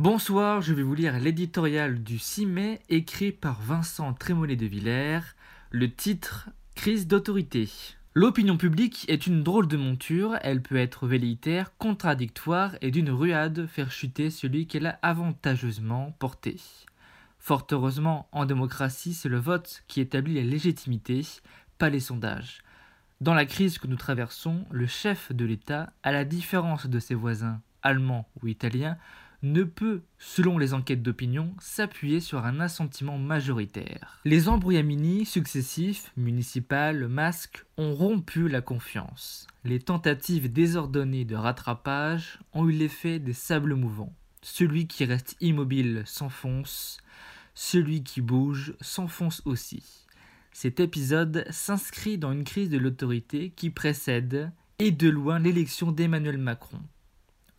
Bonsoir, je vais vous lire l'éditorial du 6 mai écrit par Vincent Trémollet de Villers. Le titre Crise d'autorité. L'opinion publique est une drôle de monture, elle peut être velléitaire, contradictoire et d'une ruade faire chuter celui qu'elle a avantageusement porté. Fort heureusement, en démocratie, c'est le vote qui établit la légitimité, pas les sondages. Dans la crise que nous traversons, le chef de l'État, à la différence de ses voisins allemands ou italiens, ne peut, selon les enquêtes d'opinion, s'appuyer sur un assentiment majoritaire. Les embrouillamini successifs, municipales, masques, ont rompu la confiance. Les tentatives désordonnées de rattrapage ont eu l'effet des sables mouvants. Celui qui reste immobile s'enfonce, celui qui bouge s'enfonce aussi. Cet épisode s'inscrit dans une crise de l'autorité qui précède, et de loin, l'élection d'Emmanuel Macron.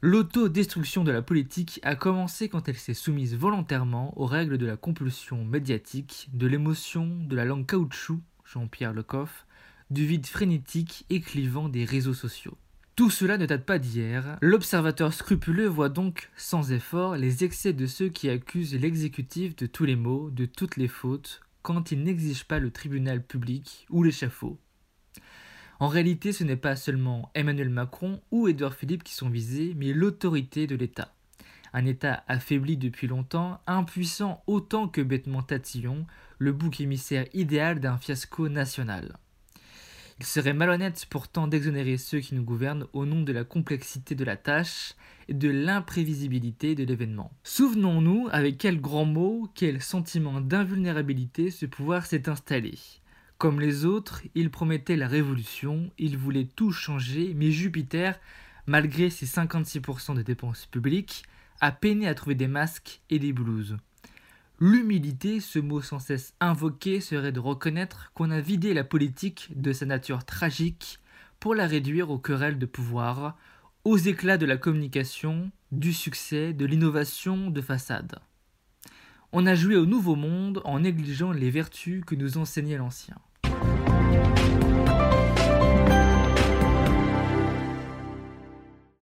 L'autodestruction de la politique a commencé quand elle s'est soumise volontairement aux règles de la compulsion médiatique, de l'émotion, de la langue caoutchouc, Jean-Pierre Lecoff, du vide frénétique et clivant des réseaux sociaux. Tout cela ne date pas d'hier. L'observateur scrupuleux voit donc sans effort les excès de ceux qui accusent l'exécutif de tous les maux, de toutes les fautes, quand il n'exige pas le tribunal public ou l'échafaud. En réalité, ce n'est pas seulement Emmanuel Macron ou Édouard Philippe qui sont visés, mais l'autorité de l'État. Un État affaibli depuis longtemps, impuissant autant que bêtement tatillon, le bouc émissaire idéal d'un fiasco national. Il serait malhonnête pourtant d'exonérer ceux qui nous gouvernent au nom de la complexité de la tâche et de l'imprévisibilité de l'événement. Souvenons-nous avec quel grand mot, quel sentiment d'invulnérabilité ce pouvoir s'est installé. Comme les autres, il promettait la révolution, il voulait tout changer, mais Jupiter, malgré ses 56% de dépenses publiques, a peiné à trouver des masques et des blouses. L'humilité, ce mot sans cesse invoqué, serait de reconnaître qu'on a vidé la politique de sa nature tragique pour la réduire aux querelles de pouvoir, aux éclats de la communication, du succès, de l'innovation de façade. On a joué au nouveau monde en négligeant les vertus que nous enseignait l'ancien.